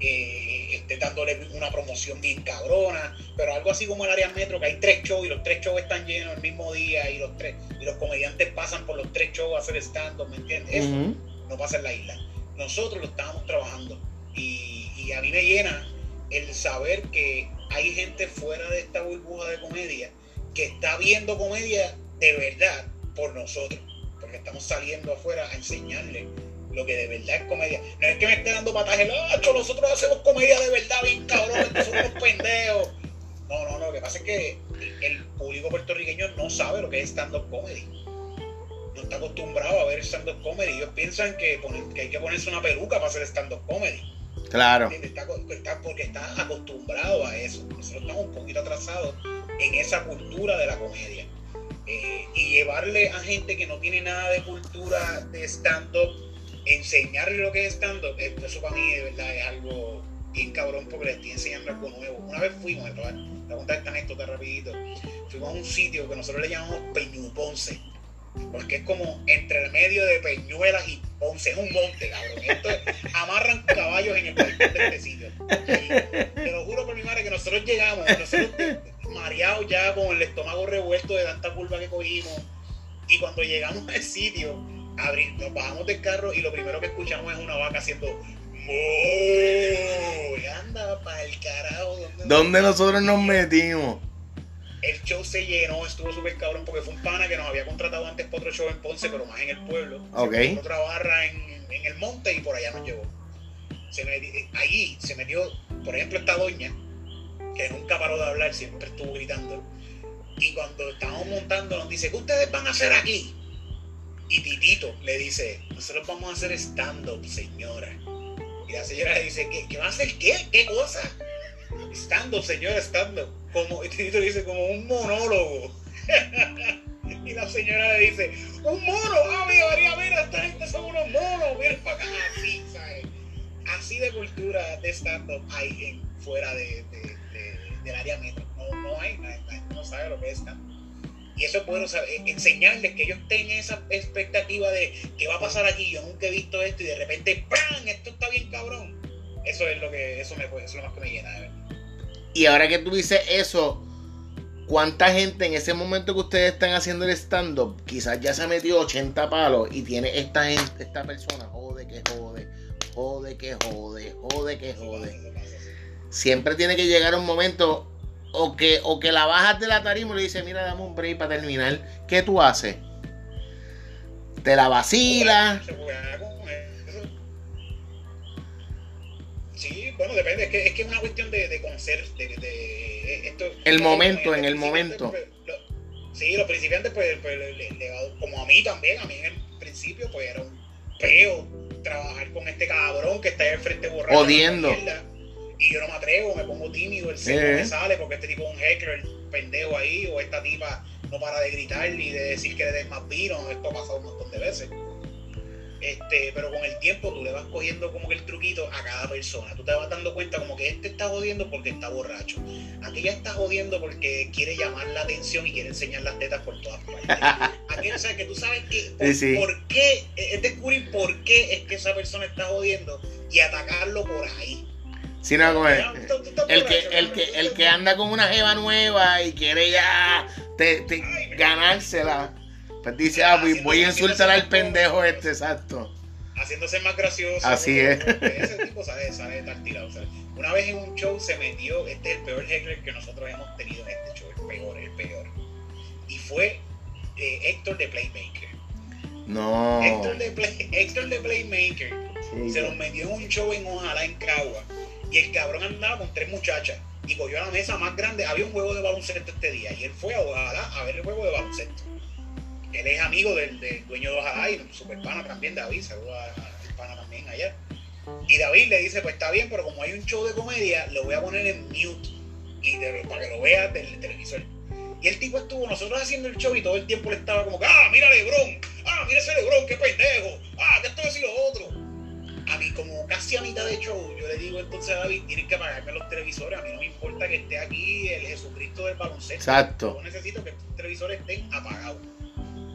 eh, esté dándole una promoción bien cabrona, pero algo así como el área metro, que hay tres shows y los tres shows están llenos el mismo día y los tres, y los comediantes pasan por los tres shows a hacer stand-up, ¿me entiendes? Eso no pasa en la isla. Nosotros lo estábamos trabajando y, y a mí me llena el saber que hay gente fuera de esta burbuja de comedia que está viendo comedia de verdad por nosotros, porque estamos saliendo afuera a enseñarle lo que de verdad es comedia. No es que me esté dando pataje, "Lacho, nosotros hacemos comedia de verdad bien cabrón, unos pendejos. No, no, no, lo que pasa es que el público puertorriqueño no sabe lo que es stand-up comedy. No está acostumbrado a ver stand-up comedy. Ellos piensan que, hay que ponerse una peluca para hacer stand-up comedy. Claro. Está, porque está acostumbrado a eso. Nosotros estamos un poquito atrasados en esa cultura de la comedia. Eh, y llevarle a gente que no tiene nada de cultura de stand-up, enseñarle lo que es stand-up, eso para mí de verdad es algo bien cabrón porque le estoy enseñando algo nuevo. Una vez fuimos, te voy a contar esta anécdota rapidito, fuimos a un sitio que nosotros le llamamos Peñu Ponce, porque es como entre el medio de Peñuelas y Ponce, es un monte, cabrón. Esto amarran caballos en el balcón de este sitio. te lo juro por mi madre que nosotros llegamos, nosotros mareados ya con el estómago revuelto de tanta curva que cogimos, y cuando llegamos al sitio, nos bajamos del carro y lo primero que escuchamos es una vaca haciendo y anda para el carajo. ¿Dónde, nosotros nos metimos? El show se llenó, estuvo súper cabrón porque fue un pana que nos había contratado antes para otro show en Ponce, pero más en el pueblo. Ok. otra barra en, en, el monte y por allá nos llevó. Se allí se metió, por ejemplo, esta doña, que nunca paró de hablar, siempre estuvo gritando. Y cuando estábamos montando nos dice, ¿qué ustedes van a hacer aquí? Y Titito le dice, nosotros vamos a hacer stand-up, señora. Y la señora le dice, ¿qué, va a hacer qué? ¿Qué cosa? Stand-up, señora, stand-up. Como, dice, como un monólogo. y la señora le dice, un mono, ah, me llevaría a ver, esta gente son unos monos, miren para acá. Así, ¿sabes? Así de cultura de stand-up hay en, fuera de, del área metro. No, no hay, no sabe lo que es stand-up. Y eso es bueno eh, enseñarles que ellos tengan esa expectativa de qué va a pasar aquí, yo nunca he visto esto y de repente ¡pam! esto está bien cabrón. Eso es lo que eso me eso es lo más que me llena de ver. Y ahora que tú dices eso, ¿cuánta gente en ese momento que ustedes están haciendo el stand-up, quizás ya se ha metido 80 palos y tiene esta gente, esta persona, jode que jode, jode que jode, jode que jode. Siempre tiene que llegar un momento o que, o que la bajas de la tarima y le dices, mira, dame un break para terminar, ¿qué tú haces? ¿Te la vacilas? Bueno, depende, es que es, que es una cuestión de, conocer, de, de esto, el momento, en el momento. Pues, sí, los principiantes, pues, pues como a mí también, a mí en el principio, pues era un peo trabajar con este cabrón que está ahí al frente. Odiando y yo no me atrevo, me pongo tímido, el sexo me sale porque este tipo es un heckler, pendejo ahí, o esta tipa no para de gritar ni de decir que le des más vino, esto ha pasado un montón de veces. Este, pero con el tiempo tú le vas cogiendo como que el truquito a cada persona. Tú te vas dando cuenta como que este está jodiendo porque está borracho. Aquella está jodiendo porque quiere llamar la atención y quiere enseñar las tetas por todas partes. Aquella, o que tú sabes que por, por qué, es descubrir por qué es que esa persona está jodiendo y atacarlo por ahí. Sino como el, el, que, el, que, el que anda con una jeva nueva y quiere ya te, ganársela, pues dice, ah, voy, a insultar al pendejo este, exacto. Haciéndose más gracioso. Así es. Ese tipo sabe, sabe estar tirado. una vez en un show se metió, este es el peor heckler que nosotros hemos tenido en este show, el peor, el peor. Y fue eh, Héctor de Playmaker. No. Héctor de, Play, Héctor de Playmaker se lo metió en un show en Ojalá, en Cagua y el cabrón andaba con tres muchachas y cogió a la mesa más grande. Había un juego de baloncesto este día y él fue a Ojalá a ver el juego de baloncesto. Él es amigo del, dueño de Ojalá y super pana también, David. Saludos a, pana también allá. Y David le dice: Pues está bien, pero como hay un show de comedia, lo voy a poner en mute y para que lo veas del televisor. Y el tipo estuvo nosotros haciendo el show y todo el tiempo le estaba como, ah, mira Lebron, ah, mira ese Lebron, qué pendejo, ah, que esto es y lo otro a mí como casi a mitad de show, yo le digo entonces a David, tienes que apagarme los televisores, a mí no me importa que esté aquí el Jesucristo del baloncesto. Exacto. Yo necesito que estos televisores estén apagados.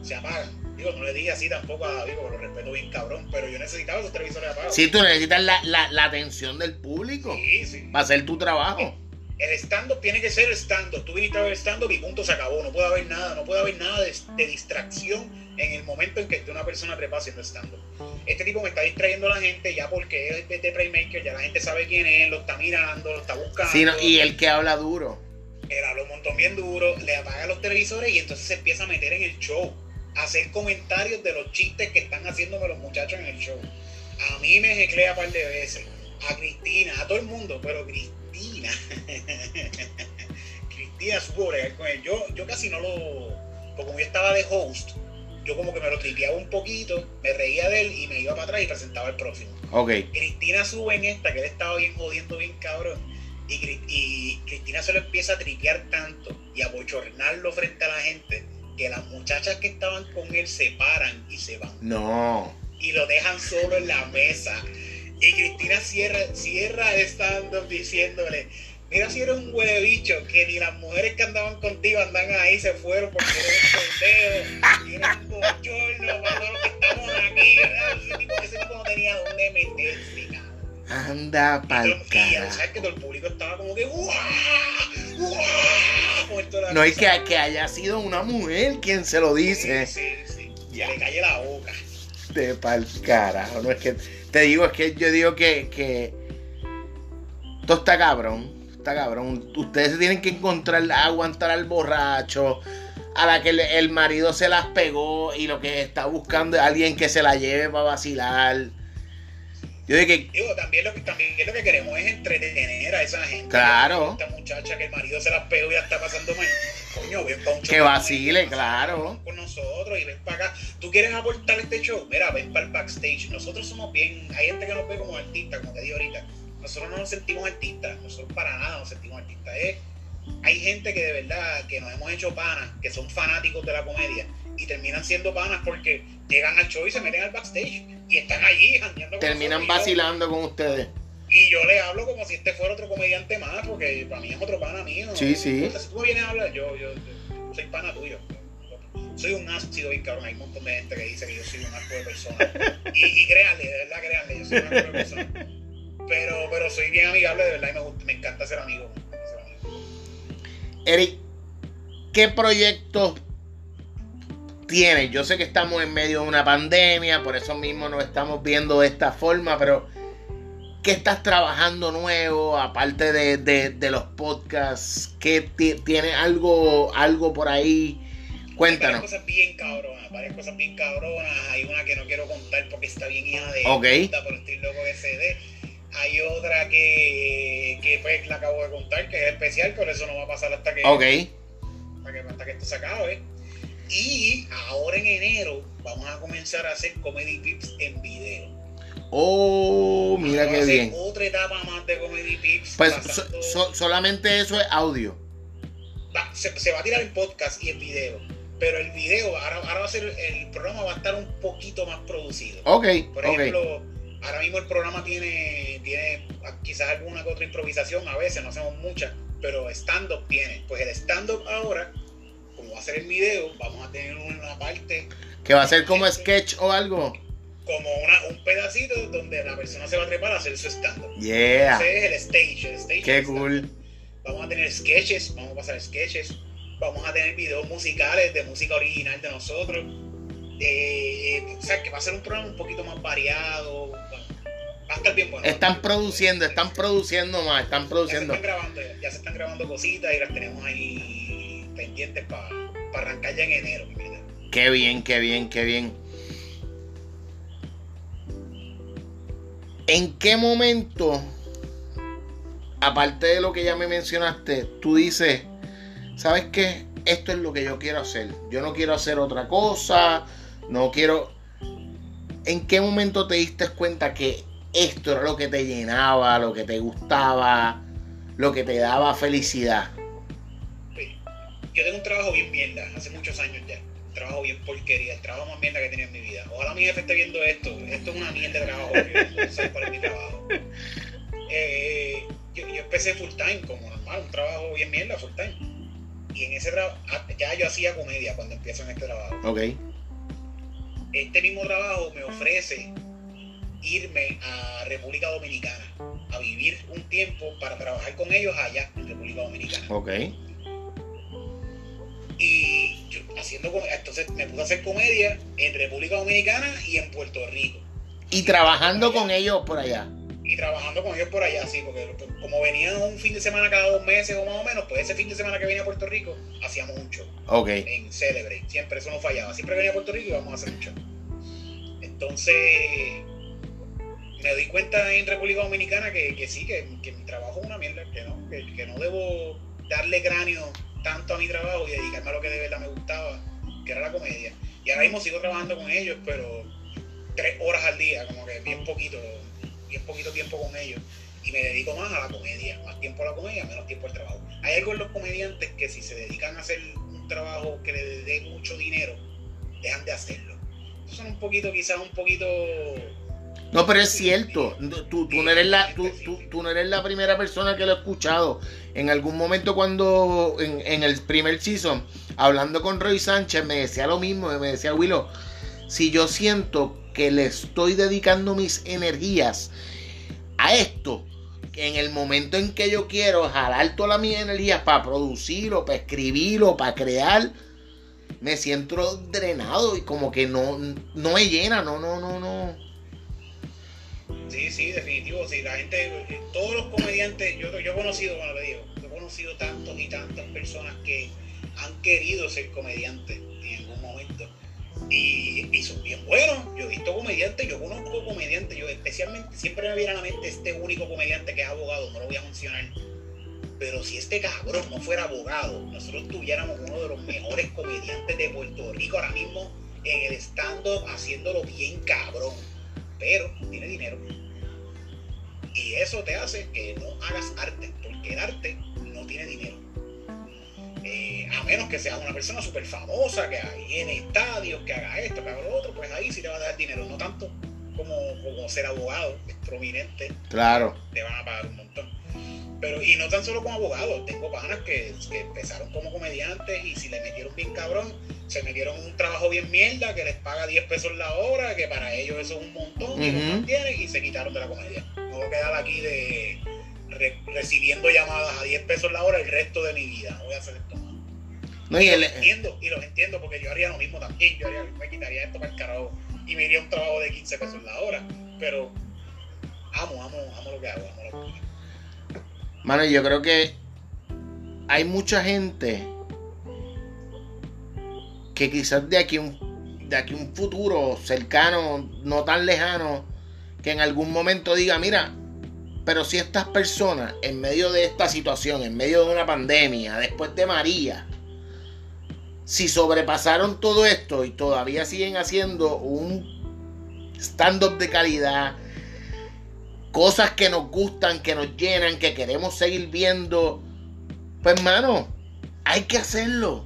Se apagan. Digo, no le dije así tampoco a David, porque lo respeto bien cabrón, pero yo necesitaba esos televisores apagados. Sí, tú necesitas la, la, la atención del público. Sí, sí. Para hacer tu trabajo. El stand-up tiene que ser el stand-up. Tú viniste a ver stand-up y punto, se acabó. No puede haber nada, no puede haber nada de, de distracción en el momento en que esté una persona trepa haciendo stand-up. Este tipo me está distrayendo a la gente ya porque es de, Playmaker, ya la gente sabe quién es, lo está mirando, lo está buscando. y el que habla duro. Él habla un montón bien duro, le apaga los televisores y entonces se empieza a meter en el show, hacer comentarios de los chistes que están haciéndome los muchachos en el show. A mí me jeclea un par de veces, a Cristina, a todo el mundo, pero Cristina. Cristina supo con él. Yo, yo casi no lo. Porque como yo estaba de host, yo como que me lo tripeaba un poquito, me reía de él y me iba para atrás y presentaba el próximo. Ok. Cristina sube en esta, que él estaba bien jodiendo, bien cabrón. Y, y Cristina se lo empieza a tripear tanto y a bochornarlo frente a la gente que las muchachas que estaban con él se paran y se van No. y lo dejan solo en la mesa. Y Cristina cierra, cierra el stand-up diciéndole, mira si eres un huele bicho, que ni las mujeres que andaban contigo andan ahí, se fueron porque eres un pendejo, eres un bochorno para que estamos aquí. ¿verdad? Ese tipo, ese tipo no tenía dónde meterse. Anda Y pa'l y carajo. sabes que todo el público estaba como que de la No es que, que haya sido una mujer quien se lo dice. Sí, sí, sí. Ya. Le calle la boca. De pa'l carajo. No es que. Te digo, es que yo digo que. que todo está cabrón. Está cabrón. Ustedes se tienen que encontrar, aguantar al borracho. A la que el marido se las pegó y lo que está buscando es alguien que se la lleve para vacilar. Yo digo que. Digo, también lo que también lo que queremos es entretener a esa gente. Claro. Esta muchacha que el marido se las pegó y la está pasando mal. Coño, ven para un show. Que vacile, claro. Con nosotros y ven para acá. ¿Tú quieres aportar este show? Mira, ven para el backstage. Nosotros somos bien. Hay gente que nos ve como artistas, como te digo ahorita. Nosotros no nos sentimos artistas. Nosotros para nada nos sentimos artistas. Hay gente que de verdad que nos hemos hecho panas, que son fanáticos de la comedia y terminan siendo panas porque llegan al show y se meten al backstage y están allí jangueando con Terminan. Y vacilando con ustedes. y yo le hablo como si este fuera otro comediante más, porque para mí es otro pana mío. Sí, sí. Si tú me vienes a hablar, yo, yo, yo soy pana tuyo. Soy un ácido bien cabrón. Hay un montón de gente que dice que yo soy un asco de persona. Y, y créanle, de verdad, créanle, yo soy un asco de persona. Pero, pero soy bien amigable, de verdad, y me, gusta, me encanta ser amigo. me encanta ser amigo. Eric, ¿qué proyectos tienes? Yo sé que estamos en medio de una pandemia, por eso mismo nos estamos viendo de esta forma, pero ¿qué estás trabajando nuevo? Aparte de, de- de los podcasts, ¿qué ti- tienes algo, algo por ahí? Hay Cuéntanos. varias cosas bien cabronas, varias cosas bien cabronas. Hay una que no quiero contar porque está bien hija de Ok. puta, pero estoy loco que se dé. Hay otra que, que pues la acabo de contar, que es especial, pero eso no va a pasar hasta que, Ok. hasta que, hasta que esto se acabe. Y ahora en enero vamos a comenzar a hacer Comedy Pips en video. Oh, mira Vamos a qué hacer bien. Otra etapa más de Comedy Pips. Pues pasando- so- so- solamente eso es audio. va- se, se va a tirar en podcast y en video. Pero el video, ahora, ahora va a ser, el programa va a estar un poquito más producido. Ok, Por ejemplo, ahora mismo el programa tiene, tiene quizás alguna que otra improvisación, a veces no hacemos muchas, pero stand-up tiene. Pues el stand-up ahora, a ser el video, vamos a tener una parte, Que va a ser como sketch o algo. como una, un pedacito donde la persona se va a trepar a hacer su stand-up. Yeah. Ese es el stage, el stage. Qué cool. Vamos a tener sketches, vamos a pasar sketches, vamos a tener videos musicales de música original de nosotros. Eh, o sea, que va a ser un programa un poquito más variado. Va a estar bien bueno. Están produciendo, están produciendo más, están Ya se produciendo. están grabando, ya se están grabando cositas y las tenemos ahí pendientes para arrancar ya en enero. mi vida. Qué bien, qué bien, qué bien. ¿En qué momento, aparte de lo que ya me mencionaste, tú dices, ¿sabes qué? Esto es lo que yo quiero hacer. Yo no quiero hacer otra cosa, no quiero... ¿En qué momento te diste cuenta que esto era lo que te llenaba, lo que te gustaba, lo que te daba felicidad? Yo tengo un trabajo bien mierda, hace muchos años ya. Un trabajo bien porquería, el trabajo más mierda que he tenido en mi vida. Ojalá mi jefe esté viendo esto. Esto es una mierda de trabajo. Yo no sé cuál es mi trabajo. Eh, yo, yo empecé full time, como normal, un trabajo bien mierda, full time. Y en ese trabajo, ya yo hacía comedia cuando empiezo en este trabajo. Ok. Este mismo trabajo me ofrece irme a República Dominicana a vivir un tiempo para trabajar con ellos allá en República Dominicana. Ok. Y yo haciendo entonces me puse a hacer comedia en República Dominicana y en Puerto Rico. Y trabajando con ellos por allá. Y trabajando con ellos por allá, sí, porque como venían un fin de semana cada dos meses o más o menos, pues ese fin de semana que venía a Puerto Rico hacíamos un show Ok. en Celebrate. Siempre eso no fallaba. Siempre venía a Puerto Rico y íbamos a hacer un show. Entonces me doy cuenta en República Dominicana que, que sí, que, que mi trabajo es una mierda, que no, que, que no debo darle cráneo tanto a mi trabajo y dedicarme a lo que de verdad me gustaba, que era la comedia. Y ahora mismo sigo trabajando con ellos, pero tres horas al día, como que bien poquito, bien poquito tiempo con ellos. Y me dedico más a la comedia, más tiempo a la comedia, menos tiempo al trabajo. Hay algo en los comediantes que si se dedican a hacer un trabajo que le dé mucho dinero, dejan de hacerlo. son un poquito, quizás un poquito no, pero es cierto. Tú, no eres la, tú, no eres la primera persona que lo ha escuchado. En algún momento cuando en, el primer season, hablando con Roy Sánchez, me decía lo mismo. Me decía, Willow, si yo siento que le estoy dedicando mis energías a esto, en el momento en que yo quiero jalar todas mis energías para producirlo, para escribirlo, para crear, me siento drenado y como que no, no me llena, no, no, no, no Sí, sí, definitivo. Sí, la gente, eh, todos los comediantes, yo, he conocido, bueno, le digo, he conocido tantos y tantas personas que han querido ser comediantes en algún momento. Y, y, son bien buenos. Yo he visto comediantes, yo conozco comediantes, yo especialmente, siempre me viene a la mente este único comediante que es abogado, no lo voy a mencionar. Pero si este cabrón no fuera abogado, nosotros tuviéramos uno de los mejores comediantes de Puerto Rico ahora mismo en el stand-up haciéndolo bien cabrón. Pero tiene dinero y eso te hace que no hagas arte, porque el arte no tiene dinero. Eh, a menos que seas una persona súper famosa, que en estadios, que haga esto, que haga lo otro, pues ahí sí te va a dar dinero, no tanto como, como ser abogado, prominente. Claro. Te van a pagar un montón. Pero, y no tan solo como abogado, tengo panas que, que, empezaron como comediantes y si le metieron bien cabrón, se metieron un trabajo bien mierda que les paga 10 pesos la hora, que para ellos eso es un montón, y lo mantienen y se quitaron de la comedia. No voy a quedar aquí de recibiendo llamadas a 10 pesos la hora el resto de mi vida, no voy a hacer esto más. No, y, los entiendo, y los entiendo porque yo haría lo mismo también, yo me quitaría esto para el carajo y me iría un trabajo de 15 pesos la hora, pero amo, amo, amo lo que hago, amo lo que hago. Mano, yo creo que hay mucha gente que quizás de aquí un, de aquí un futuro cercano, no tan lejano, que en algún momento diga, mira, pero si estas personas en medio de esta situación, en medio de una pandemia, después de María, si sobrepasaron todo esto y todavía siguen haciendo un stand-up de calidad, cosas que nos gustan, que nos llenan, que queremos seguir viendo, pues hermano, hay que hacerlo.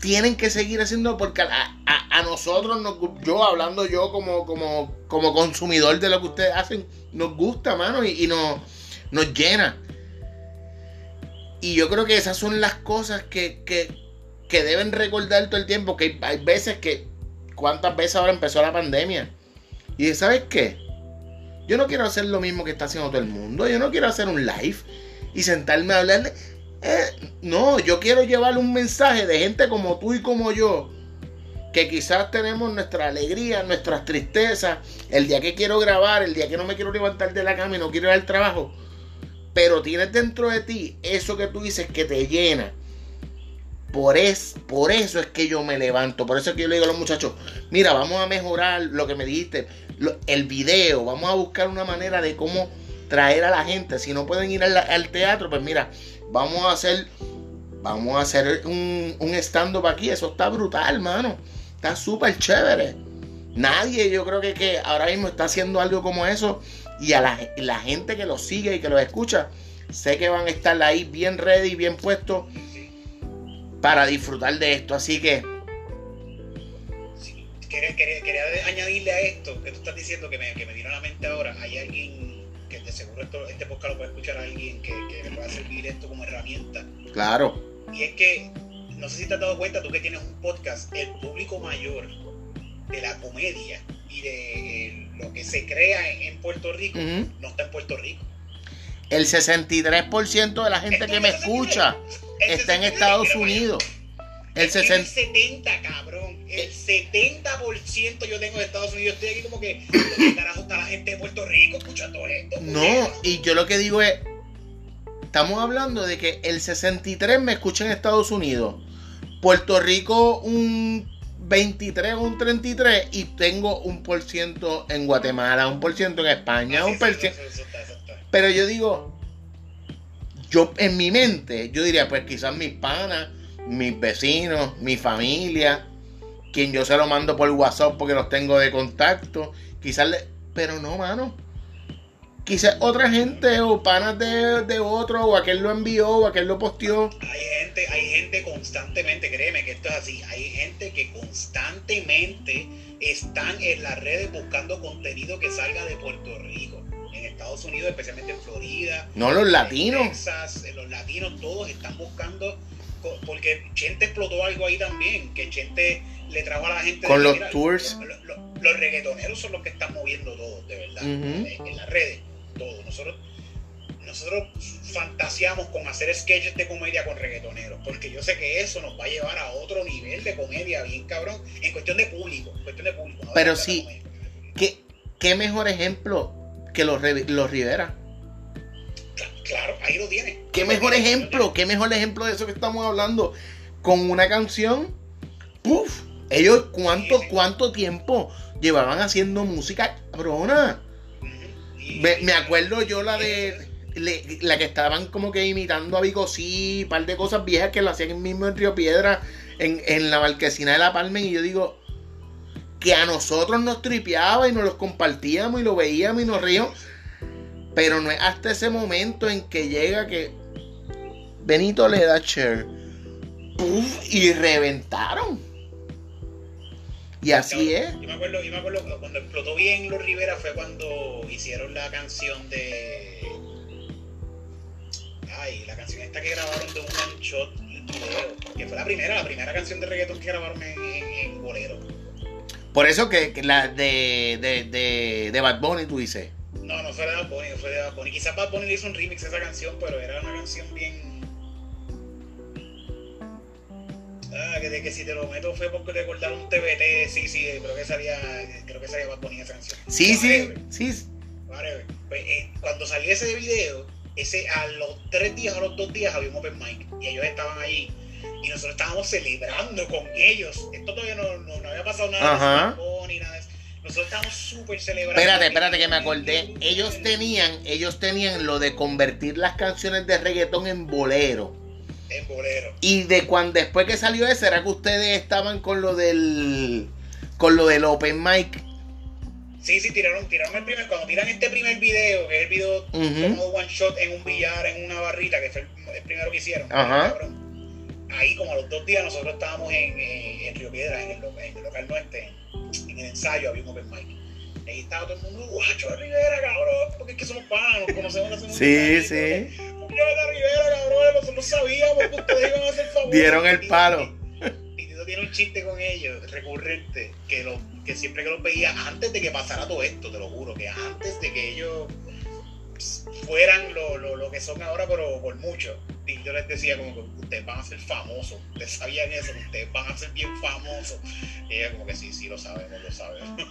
Tienen que seguir haciendo porque a, nosotros, nos, yo hablando yo como, como, como consumidor de lo que ustedes hacen, nos gusta, mano, y, nos, nos llena. Y yo creo que esas son las cosas que, que, que deben recordar todo el tiempo, que hay veces que, ¿cuántas veces ahora empezó la pandemia? Y ¿sabes qué? Yo no quiero hacer lo mismo que está haciendo todo el mundo. Yo no quiero hacer un live y sentarme a hablarle. Eh, no, yo quiero llevarle un mensaje de gente como tú y como yo. Que quizás tenemos nuestra alegría, nuestras tristezas. El día que quiero grabar, el día que no me quiero levantar de la cama y no quiero ir al trabajo. Pero tienes dentro de ti eso que tú dices que te llena. Por, es, por eso es que yo me levanto. Por eso es que yo le digo a los muchachos, mira, vamos a mejorar lo que me dijiste el video, vamos a buscar una manera de cómo traer a la gente. Si no pueden ir al, teatro, pues mira, vamos a hacer, vamos a hacer un, un stand-up aquí. Eso está brutal, mano. Está súper chévere. Nadie, yo creo que, que, ahora mismo está haciendo algo como eso. Y a la, la gente que lo sigue y que lo escucha, sé que van a estar ahí bien ready, bien puestos para disfrutar de esto. Así que quería, añadirle a esto que tú estás diciendo que me, que me vino a la mente ahora. Hay alguien que de seguro esto, este podcast lo puede escuchar a alguien que, que le pueda servir esto como herramienta. Claro. Y es que, no sé si te has dado cuenta, tú que tienes un podcast, el público mayor de la comedia y de lo que se crea en, Puerto Rico no está en Puerto Rico. El 63% de la gente que me escucha está en Estados Unidos. El, 70, cabrón. El 70% yo tengo de Estados Unidos. Estoy aquí como que, ¿qué carajo está la gente de Puerto Rico escuchando esto? No, y yo lo que digo es, estamos hablando de que el 63 me escucha en Estados Unidos. Puerto Rico un 23 o un 33 y tengo un por ciento en Guatemala, un por ciento en España, un por ciento. Pero yo digo, yo en mi mente, yo diría, pues quizás mis panas, mis vecinos, mi familia, quien yo se lo mando por WhatsApp porque los tengo de contacto, quizás le... Pero no, mano. Quizás otra gente o panas de, de otro, o aquel lo envió, o aquel lo posteó. Hay gente, hay gente constantemente, créeme que esto es así, hay gente que constantemente están en las redes buscando contenido que salga de Puerto Rico. En Estados Unidos, especialmente en Florida. No, los latinos. Texas, los latinos todos están buscando, porque Chente explotó algo ahí también, que Chente le trajo a la gente... Con los tours. Los, reggaetoneros son los que están moviendo todo, de verdad, en, las redes, todo. Nosotros nosotros fantaseamos con hacer sketches de comedia con reggaetoneros, porque yo sé que eso nos va a llevar a otro nivel de comedia bien cabrón, en cuestión de público, cuestión de público. Pero sí, ¿qué, ¿qué, mejor ejemplo que los, los Rivera? Claro, ahí lo tiene. ¿Qué mejor ejemplo? ¿Qué mejor ejemplo de eso que estamos hablando? Con una canción, ¡puf! Ellos, ¿cuánto, ¿cuánto tiempo llevaban haciendo música cabrona? Me, acuerdo yo la de la que estaban como que imitando a Vigo sí, un par de cosas viejas que lo hacían mismo en Río Piedra, en, la marquesina de la Palma, y yo digo que a nosotros nos tripeaba y nos los compartíamos y lo veíamos y nos reíamos. Pero no es hasta ese momento en que llega que Benito le da share. y reventaron. Y así es. Yo me, acuerdo, yo me acuerdo cuando explotó bien los Rivera fue cuando hicieron la canción de Ay, la canción esta que grabaron de un one shot video, que fue la primera, la primera canción de reggaeton que grabaron en, en, Bolero. Por eso que, la de, de, de, de, Bad Bunny tú dices. No, no fue de Bad Bunny, fue de Bad Bunny. Quizás Bad Bunny le hizo un remix a esa canción, pero era una canción bien. Ah, que de que si te lo meto fue porque te cortaron un TBT, sí, sí, creo que salía, creo que salía Bad Bunny esa canción. Sí, sí, sí. Pues, eh, cuando salió ese video, ese, a los tres días o los dos días había un open mic y ellos estaban allí y nosotros estábamos celebrando con ellos. Esto todavía no, no, había pasado nada ni nada de eso. Nosotros estábamos súper celebrando. Espérate, espérate que me acordé. Ellos tenían, ellos tenían lo de convertir las canciones de reggaetón en bolero. En bolero. Y de cuando después que salió ese, era que ustedes estaban con lo del con lo del open mic Sí, sí, tiraron, tiraron el primer, cuando tiran este primer video, que es el video como one shot en un billar, en una barrita, que fue el, primero que hicieron. Ahí como a los dos días nosotros estábamos en, en Río Piedra, en el, en el local nuestro, en el ensayo, había un open mic. Ahí estaba todo el mundo, guacho de Rivera, cabrón, porque es que somos panos, nos conocemos mucho Sí, sí. De Rivera, cabrón, nosotros sabíamos que ustedes iban a hacer favor. Dieron el palo tiene un chiste con ellos, recurrente, que, lo, que siempre que los veía, antes de que pasara todo esto, te lo juro, que antes de que ellos fueran lo, lo, lo que son ahora, pero por mucho. Yo les decía como que ustedes van a ser famosos, ustedes sabían eso, ustedes van a ser bien famosos. Y ella como que sí, sí, lo sabemos, lo sabemos.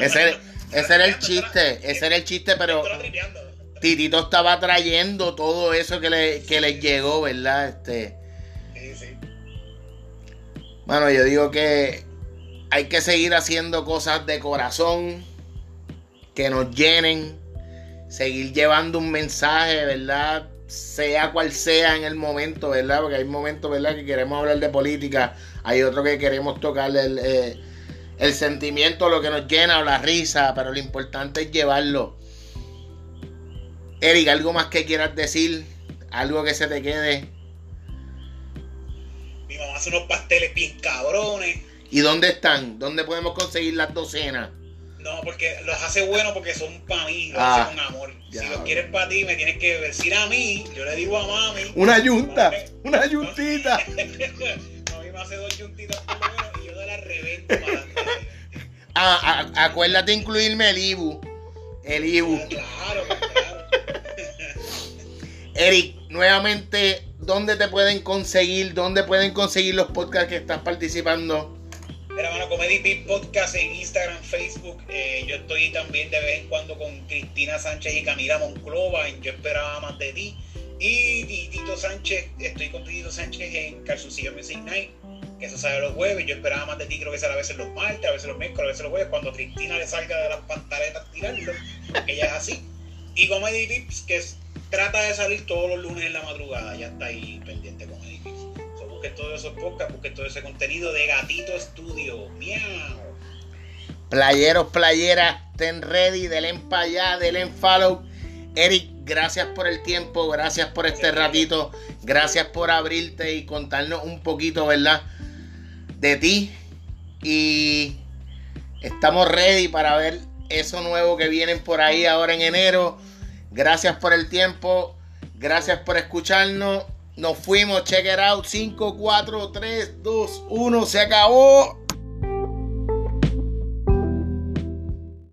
Ese, ese era el chiste, ese era el chiste, pero Titito estaba trayendo todo eso que le, que les llegó, ¿verdad? Este, bueno, yo digo que hay que seguir haciendo cosas de corazón que nos llenen, seguir llevando un mensaje, ¿verdad? Sea cual sea en el momento, ¿verdad? Porque hay momentos, ¿verdad? Que queremos hablar de política, hay otros que queremos tocar el, eh, el sentimiento, lo que nos llena o la risa, pero lo importante es llevarlo. Eric, ¿algo más que quieras decir? ¿Algo que se te quede? Mi mamá hace unos pasteles bien cabrones. ¿Y dónde están? ¿Dónde podemos conseguir las docenas? No, porque los hace buenos porque son para mí, los hace ah, con amor. Si los quieres para ti, me tienes que decir a mí. Yo le digo a mami. Una yunta, una yuntita. mami me hace dos yuntitas por lo menos y yo de la revento para Ah, acuérdate incluirme el Ibu. El Ibu. Claro, claro. Eric, nuevamente ¿dónde te pueden conseguir? ¿Dónde pueden conseguir los podcasts que estás participando? Mira, bueno, Comedy Beat Podcast en Instagram, Facebook. Eh, yo estoy también de vez en cuando con Cristina Sánchez y Camila Monclova en Yo Esperaba Más de Ti. Y Tito Sánchez, estoy con Tito Sánchez en Calzucillo Music Night, que eso sale los jueves. Yo esperaba más de ti, creo que sale a veces los martes, a veces los miércoles, a veces los jueves, cuando Cristina le salga de las pantaletas tirarlo, que ella es así. Y Comedy Tips, que es trata de salir todos los lunes en la madrugada. Ya está ahí pendiente con Eric. So, busquen todos esos podcasts, busquen todo ese contenido de Gatito Studio. Miau. Playeros, playeras, ten ready, denle para allá, denle follow. Eric, gracias por el tiempo, gracias por este ratito, gracias por abrirte y contarnos un poquito, ¿verdad? De ti. Y estamos ready para ver eso nuevo que vienen por ahí ahora en enero. Gracias por el tiempo, gracias por escucharnos. Nos fuimos, check it out. 5, 4, 3, 2, 1, se acabó.